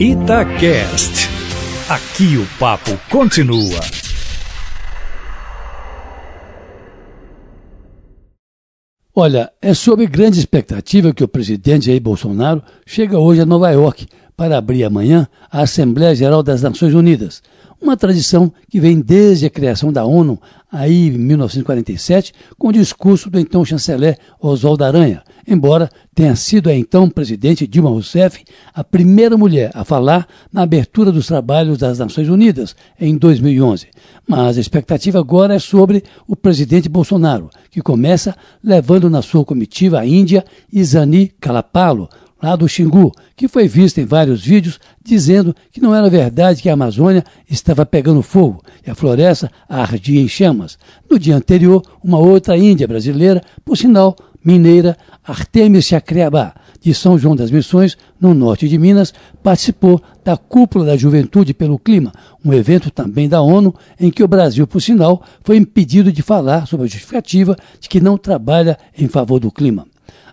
Itacast. Aqui o papo continua. Olha, é sob grande expectativa que o presidente Jair Bolsonaro chega hoje a Nova York para abrir amanhã a Assembleia Geral das Nações Unidas, uma tradição que vem desde a criação da ONU, aí em 1947, com o discurso do então chanceler Oswaldo Aranha, embora tenha sido a então presidente Dilma Rousseff a primeira mulher a falar na abertura dos trabalhos das Nações Unidas em 2011. Mas a expectativa agora é sobre o presidente Bolsonaro, que começa levando na sua comitiva a Índia Isani Kalapalo, lá do Xingu, que foi vista em vários vídeos dizendo que não era verdade que a Amazônia estava pegando fogo e a floresta ardia em chamas. No dia anterior, uma outra índia brasileira, por sinal mineira, Artemis Chacreabá, de São João das Missões, no norte de Minas, participou da Cúpula da Juventude pelo Clima, um evento também da ONU, em que o Brasil, por sinal, foi impedido de falar sobre a justificativa de que não trabalha em favor do clima.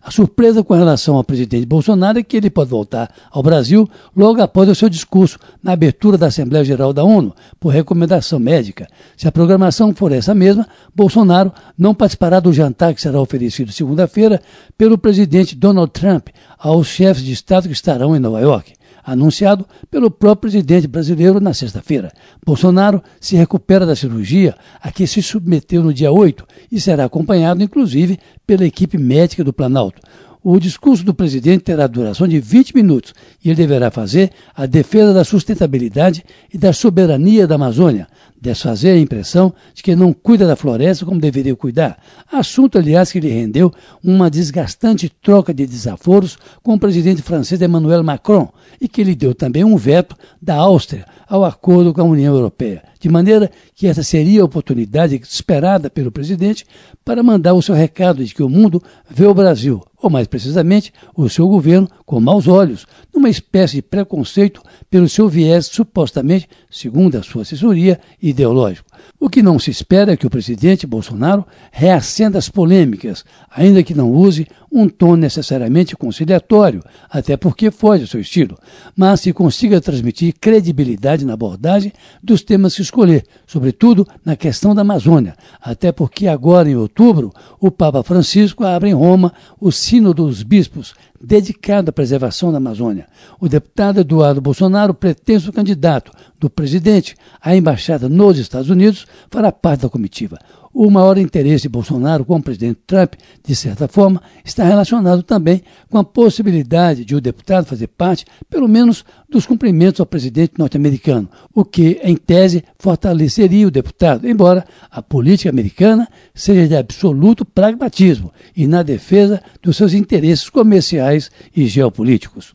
A surpresa com relação ao presidente Bolsonaro é que ele pode voltar ao Brasil logo após o seu discurso na abertura da Assembleia Geral da ONU, por recomendação médica. Se a programação for essa mesma, Bolsonaro não participará do jantar que será oferecido segunda-feira pelo presidente Donald Trump aos chefes de Estado que estarão em Nova York anunciado pelo próprio presidente brasileiro na sexta-feira. Bolsonaro se recupera da cirurgia a que se submeteu no dia 8 e será acompanhado, inclusive, pela equipe médica do Planalto. O discurso do presidente terá duração de 20 minutos e ele deverá fazer a defesa da sustentabilidade e da soberania da Amazônia, desfazer a impressão de que não cuida da floresta como deveria cuidar. Assunto, aliás, que lhe rendeu uma desgastante troca de desaforos com o presidente francês Emmanuel Macron e que lhe deu também um veto da Áustria ao acordo com a União Europeia, de maneira que essa seria a oportunidade esperada pelo presidente para mandar o seu recado de que o mundo vê o Brasil, ou mais precisamente, o seu governo, com maus olhos, numa espécie de preconceito pelo seu viés supostamente, segundo a sua assessoria, ideológico. O que não se espera é que o presidente Bolsonaro reacenda as polêmicas, ainda que não use um tom necessariamente conciliatório, até porque foge ao seu estilo, mas que consiga transmitir credibilidade na abordagem dos temas que escolher, sobretudo na questão da Amazônia, até porque agora em outubro o Papa Francisco abre em Roma o Sínodo dos Bispos, dedicado à preservação da Amazônia. O deputado Eduardo Bolsonaro, pretenso candidato do presidente à embaixada nos Estados Unidos, fará parte da comitiva. O maior interesse de Bolsonaro com o presidente Trump, de certa forma, está relacionado também com a possibilidade de o deputado fazer parte, pelo menos, dos cumprimentos ao presidente norte-americano, o que, em tese, fortaleceria o deputado, embora a política americana seja de absoluto pragmatismo e na defesa dos seus interesses comerciais e geopolíticos.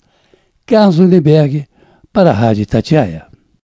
Carlos Lindenberg, para a Rádio Tatiaia.